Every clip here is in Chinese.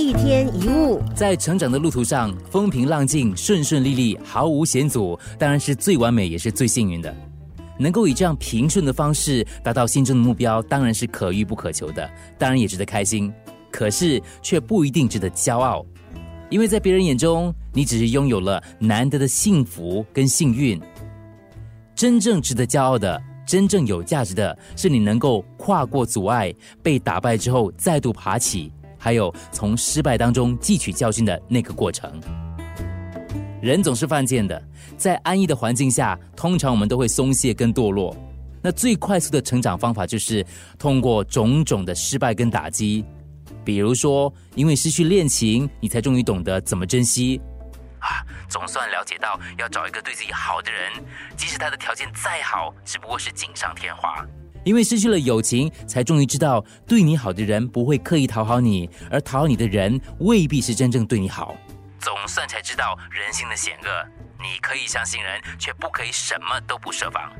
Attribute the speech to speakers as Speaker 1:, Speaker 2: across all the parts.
Speaker 1: 一天一物，
Speaker 2: 在成长的路途上，风平浪静、顺顺利利、毫无险阻，当然是最完美，也是最幸运的。能够以这样平顺的方式达到心中的目标，当然是可遇不可求的，当然也值得开心。可是却不一定值得骄傲，因为在别人眼中，你只是拥有了难得的幸福跟幸运。真正值得骄傲的。真正有价值的是你能够跨过阻碍，被打败之后再度爬起，还有从失败当中汲取教训的那个过程。人总是犯贱的，在安逸的环境下，通常我们都会松懈跟堕落。那最快速的成长方法就是通过种种的失败跟打击，比如说因为失去恋情，你才终于懂得怎么珍惜。啊，总算了解到要找一个对自己好的人，即使他的条件再好，只不过是锦上添花。因为失去了友情，才终于知道对你好的人不会刻意讨好你，而讨好你的人未必是真正对你好。总算才知道人性的险恶，你可以相信人，却不可以什么都不设防。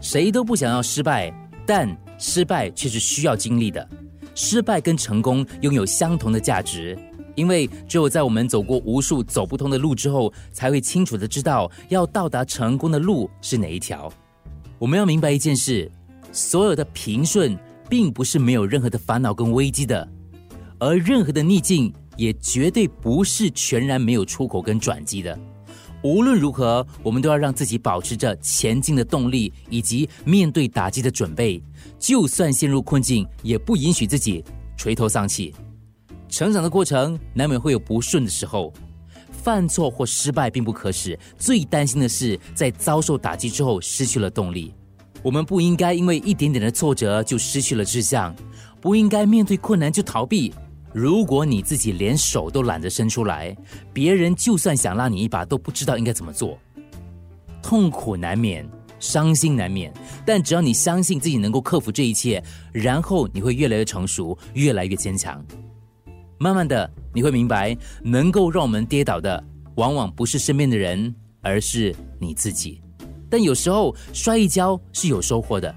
Speaker 2: 谁都不想要失败，但失败却是需要经历的。失败跟成功拥有相同的价值。因为只有在我们走过无数走不通的路之后，才会清楚的知道要到达成功的路是哪一条。我们要明白一件事：所有的平顺，并不是没有任何的烦恼跟危机的；而任何的逆境，也绝对不是全然没有出口跟转机的。无论如何，我们都要让自己保持着前进的动力，以及面对打击的准备。就算陷入困境，也不允许自己垂头丧气。成长的过程难免会有不顺的时候，犯错或失败并不可耻。最担心的是在遭受打击之后失去了动力。我们不应该因为一点点的挫折就失去了志向，不应该面对困难就逃避。如果你自己连手都懒得伸出来，别人就算想拉你一把都不知道应该怎么做。痛苦难免，伤心难免，但只要你相信自己能够克服这一切，然后你会越来越成熟，越来越坚强。慢慢的，你会明白，能够让我们跌倒的，往往不是身边的人，而是你自己。但有时候摔一跤是有收获的，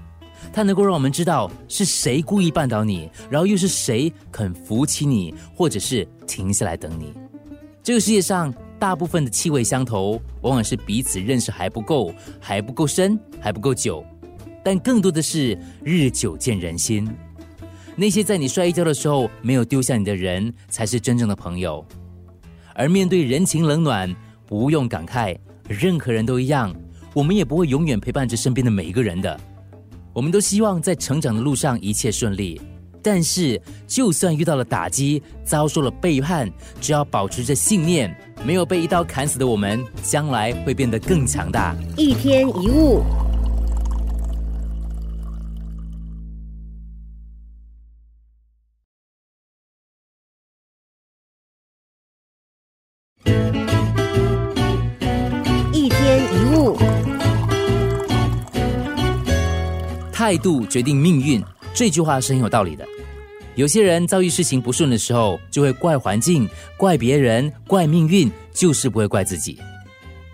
Speaker 2: 它能够让我们知道是谁故意绊倒你，然后又是谁肯扶起你，或者是停下来等你。这个世界上大部分的气味相投，往往是彼此认识还不够，还不够深，还不够久，但更多的是日久见人心。那些在你摔一跤的时候没有丢下你的人，才是真正的朋友。而面对人情冷暖，不用感慨，任何人都一样，我们也不会永远陪伴着身边的每一个人的。我们都希望在成长的路上一切顺利，但是就算遇到了打击，遭受了背叛，只要保持着信念，没有被一刀砍死的我们，将来会变得更强大。
Speaker 1: 一天一物。
Speaker 2: 态度决定命运，这句话是很有道理的。有些人遭遇事情不顺的时候，就会怪环境、怪别人、怪命运，就是不会怪自己。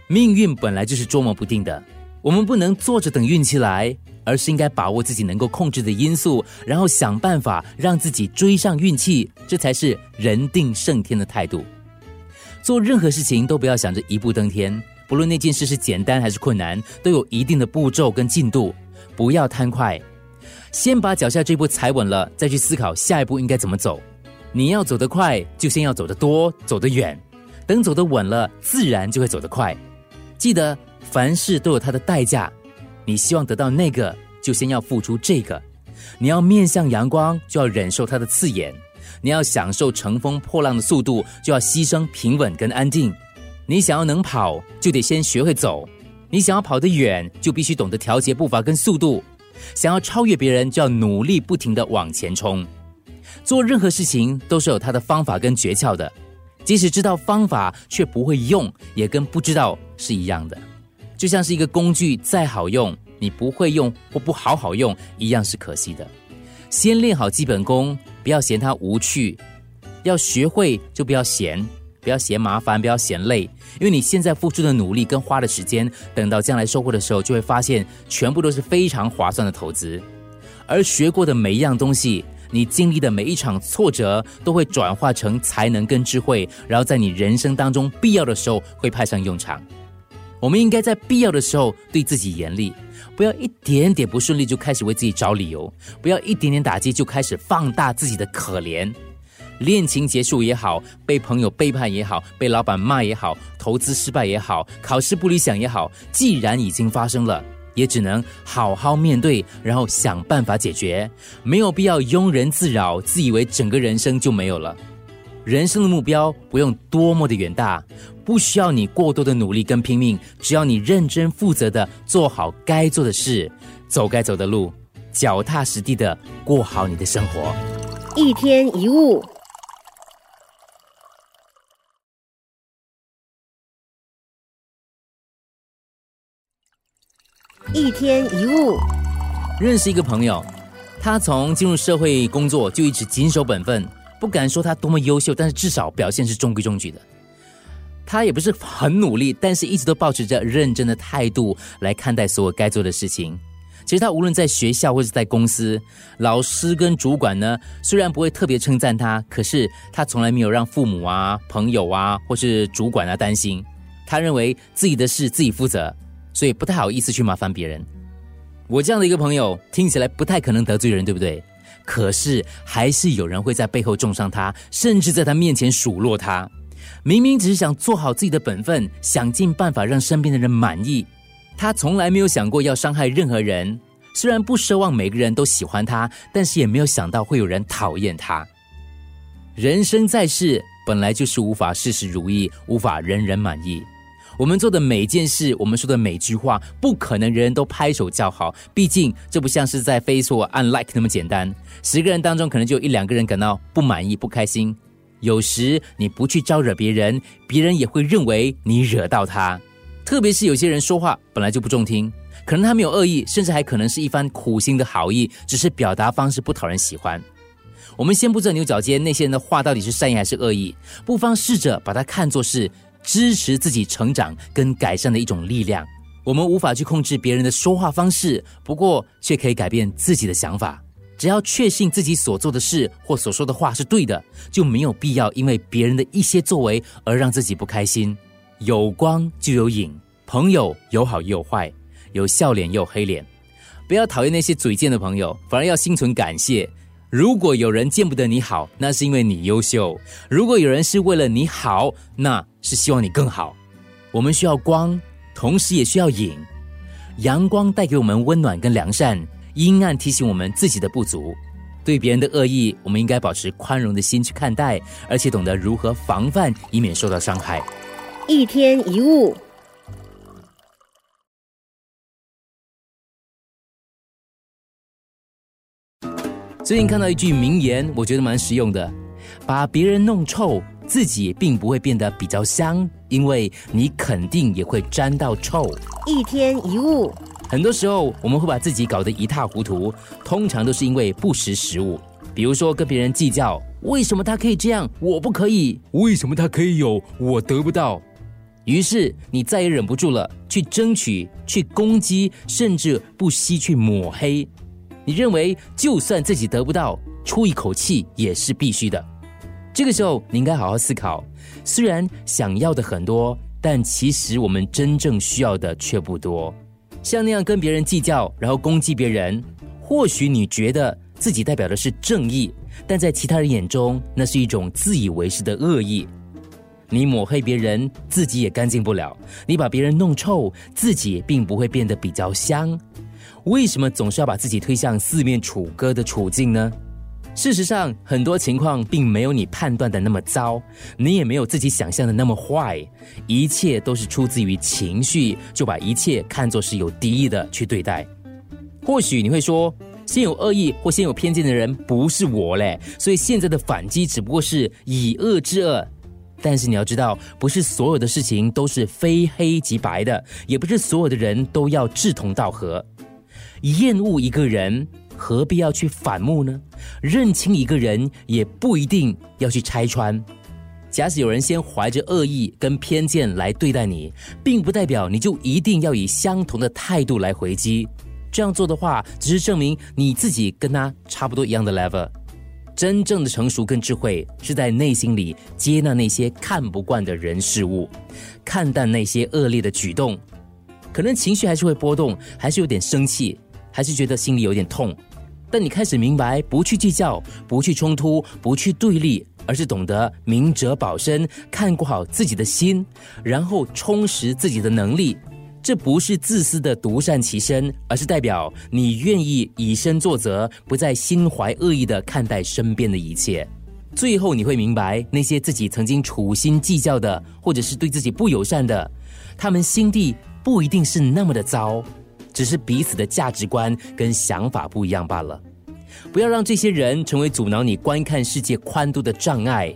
Speaker 2: 命运本来就是捉摸不定的，我们不能坐着等运气来，而是应该把握自己能够控制的因素，然后想办法让自己追上运气，这才是人定胜天的态度。做任何事情都不要想着一步登天，不论那件事是简单还是困难，都有一定的步骤跟进度。不要贪快，先把脚下这步踩稳了，再去思考下一步应该怎么走。你要走得快，就先要走得多，走得远。等走得稳了，自然就会走得快。记得凡事都有它的代价，你希望得到那个，就先要付出这个。你要面向阳光，就要忍受它的刺眼；你要享受乘风破浪的速度，就要牺牲平稳跟安定。你想要能跑，就得先学会走。你想要跑得远，就必须懂得调节步伐跟速度；想要超越别人，就要努力不停的往前冲。做任何事情都是有它的方法跟诀窍的，即使知道方法却不会用，也跟不知道是一样的。就像是一个工具再好用，你不会用或不好好用，一样是可惜的。先练好基本功，不要嫌它无趣；要学会就不要嫌。不要嫌麻烦，不要嫌累，因为你现在付出的努力跟花的时间，等到将来收获的时候，就会发现全部都是非常划算的投资。而学过的每一样东西，你经历的每一场挫折都会转化成才能跟智慧，然后在你人生当中必要的时候会派上用场。我们应该在必要的时候对自己严厉，不要一点点不顺利就开始为自己找理由，不要一点点打击就开始放大自己的可怜。恋情结束也好，被朋友背叛也好，被老板骂也好，投资失败也好，考试不理想也好，既然已经发生了。也只能好好面对，然后想办法解决，没有必要庸人自扰，自以为整个人生就没有了。人生的目标不用多么的远大，不需要你过多的努力跟拼命，只要你认真负责的做好该做的事，走该走的路，脚踏实地的过好你的生活。
Speaker 1: 一天一物。一天一物，
Speaker 2: 认识一个朋友，他从进入社会工作就一直谨守本分，不敢说他多么优秀，但是至少表现是中规中矩的。他也不是很努力，但是一直都保持着认真的态度来看待所有该做的事情。其实他无论在学校或者在公司，老师跟主管呢，虽然不会特别称赞他，可是他从来没有让父母啊、朋友啊或是主管啊担心。他认为自己的事自己负责。所以不太好意思去麻烦别人。我这样的一个朋友听起来不太可能得罪人，对不对？可是还是有人会在背后重伤他，甚至在他面前数落他。明明只是想做好自己的本分，想尽办法让身边的人满意，他从来没有想过要伤害任何人。虽然不奢望每个人都喜欢他，但是也没有想到会有人讨厌他。人生在世，本来就是无法事事如意，无法人人满意。我们做的每件事，我们说的每句话，不可能人人都拍手叫好。毕竟这不像是在 Facebook 按 Like 那么简单。十个人当中，可能就有一两个人感到不满意、不开心。有时你不去招惹别人，别人也会认为你惹到他。特别是有些人说话本来就不中听，可能他没有恶意，甚至还可能是一番苦心的好意，只是表达方式不讨人喜欢。我们先不知道牛角尖那些人的话到底是善意还是恶意，不妨试着把它看作是。支持自己成长跟改善的一种力量。我们无法去控制别人的说话方式，不过却可以改变自己的想法。只要确信自己所做的事或所说的话是对的，就没有必要因为别人的一些作为而让自己不开心。有光就有影，朋友有好也有坏，有笑脸也有黑脸。不要讨厌那些嘴贱的朋友，反而要心存感谢。如果有人见不得你好，那是因为你优秀；如果有人是为了你好，那是希望你更好。我们需要光，同时也需要影。阳光带给我们温暖跟良善，阴暗提醒我们自己的不足。对别人的恶意，我们应该保持宽容的心去看待，而且懂得如何防范，以免受到伤害。
Speaker 1: 一天一物。
Speaker 2: 最近看到一句名言，我觉得蛮实用的：把别人弄臭，自己并不会变得比较香，因为你肯定也会沾到臭。
Speaker 1: 一天一物，
Speaker 2: 很多时候我们会把自己搞得一塌糊涂，通常都是因为不识时务。比如说跟别人计较，为什么他可以这样，我不可以？为什么他可以有，我得不到？于是你再也忍不住了，去争取，去攻击，甚至不惜去抹黑。你认为，就算自己得不到，出一口气也是必须的。这个时候，你应该好好思考：虽然想要的很多，但其实我们真正需要的却不多。像那样跟别人计较，然后攻击别人，或许你觉得自己代表的是正义，但在其他人眼中，那是一种自以为是的恶意。你抹黑别人，自己也干净不了；你把别人弄臭，自己并不会变得比较香。为什么总是要把自己推向四面楚歌的处境呢？事实上，很多情况并没有你判断的那么糟，你也没有自己想象的那么坏，一切都是出自于情绪，就把一切看作是有敌意的去对待。或许你会说，先有恶意或先有偏见的人不是我嘞，所以现在的反击只不过是以恶制恶。但是你要知道，不是所有的事情都是非黑即白的，也不是所有的人都要志同道合。厌恶一个人，何必要去？反目呢？认清一个人，也不一定要去？拆穿。假使有人先怀着恶意跟偏见来对待你，并不代表你就一定要以相同的态度来回击。这样做的话，只是证明你自己跟他差不多一样的 level。真正的成熟跟智慧，是在内心里接纳那些看不惯的人事物，看淡那些恶劣的举动。可能情绪还是会波动，还是有点生气，还是觉得心里有点痛。但你开始明白，不去计较，不去冲突，不去对立，而是懂得明哲保身，看顾好自己的心，然后充实自己的能力。这不是自私的独善其身，而是代表你愿意以身作则，不再心怀恶意的看待身边的一切。最后你会明白，那些自己曾经处心计较的，或者是对自己不友善的，他们心地不一定是那么的糟，只是彼此的价值观跟想法不一样罢了。不要让这些人成为阻挠你观看世界宽度的障碍，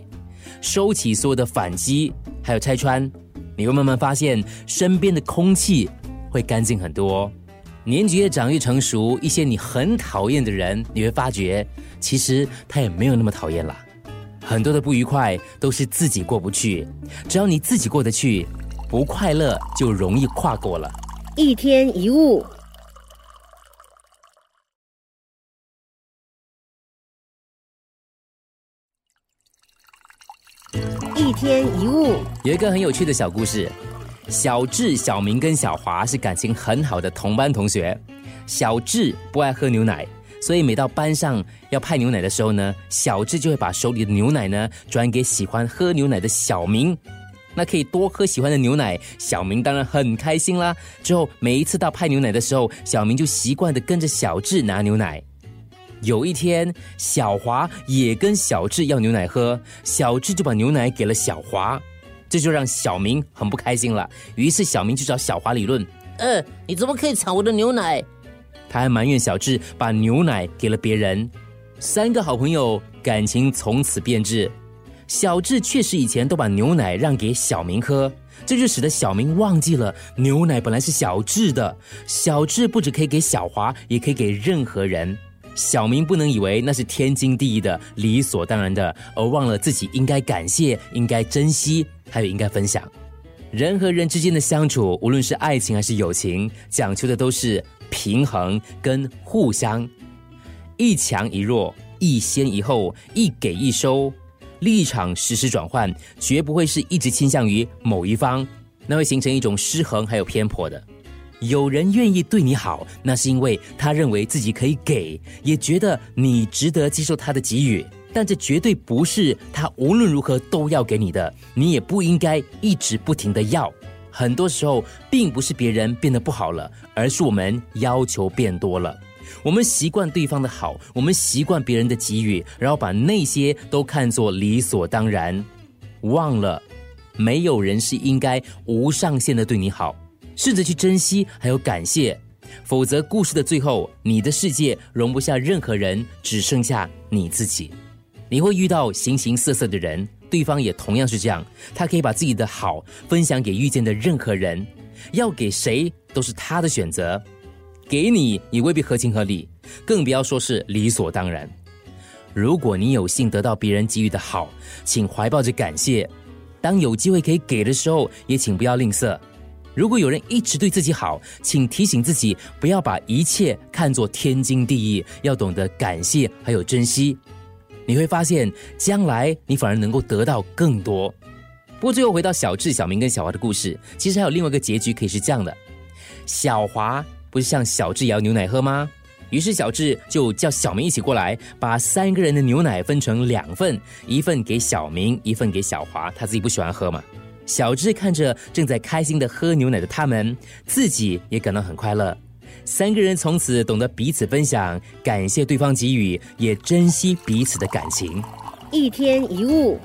Speaker 2: 收起所有的反击，还有拆穿。你会慢慢发现，身边的空气会干净很多。年纪越长越成熟，一些你很讨厌的人，你会发觉，其实他也没有那么讨厌啦。很多的不愉快都是自己过不去，只要你自己过得去，不快乐就容易跨过了。
Speaker 1: 一天一物。一天一物，
Speaker 2: 有一个很有趣的小故事。小智、小明跟小华是感情很好的同班同学。小智不爱喝牛奶，所以每到班上要派牛奶的时候呢，小智就会把手里的牛奶呢转给喜欢喝牛奶的小明。那可以多喝喜欢的牛奶，小明当然很开心啦。之后每一次到派牛奶的时候，小明就习惯的跟着小智拿牛奶。有一天，小华也跟小智要牛奶喝，小智就把牛奶给了小华，这就让小明很不开心了。于是小明就找小华理论：“
Speaker 3: 呃，你怎么可以抢我的牛奶？”
Speaker 2: 他还埋怨小智把牛奶给了别人。三个好朋友感情从此变质。小智确实以前都把牛奶让给小明喝，这就使得小明忘记了牛奶本来是小智的。小智不止可以给小华，也可以给任何人。小明不能以为那是天经地义的、理所当然的，而忘了自己应该感谢、应该珍惜，还有应该分享。人和人之间的相处，无论是爱情还是友情，讲求的都是平衡跟互相，一强一弱，一先一后，一给一收，立场时时转换，绝不会是一直倾向于某一方，那会形成一种失衡还有偏颇的。有人愿意对你好，那是因为他认为自己可以给，也觉得你值得接受他的给予。但这绝对不是他无论如何都要给你的，你也不应该一直不停的要。很多时候，并不是别人变得不好了，而是我们要求变多了。我们习惯对方的好，我们习惯别人的给予，然后把那些都看作理所当然，忘了没有人是应该无上限的对你好。试着去珍惜，还有感谢，否则故事的最后，你的世界容不下任何人，只剩下你自己。你会遇到形形色色的人，对方也同样是这样。他可以把自己的好分享给遇见的任何人，要给谁都是他的选择，给你也未必合情合理，更不要说是理所当然。如果你有幸得到别人给予的好，请怀抱着感谢。当有机会可以给的时候，也请不要吝啬。如果有人一直对自己好，请提醒自己不要把一切看作天经地义，要懂得感谢还有珍惜。你会发现，将来你反而能够得到更多。不过最后回到小智、小明跟小华的故事，其实还有另外一个结局可以是这样的：小华不是向小智要牛奶喝吗？于是小智就叫小明一起过来，把三个人的牛奶分成两份，一份给小明，一份给小华。他自己不喜欢喝嘛。小智看着正在开心的喝牛奶的他们，自己也感到很快乐。三个人从此懂得彼此分享，感谢对方给予，也珍惜彼此的感情。
Speaker 1: 一天一物。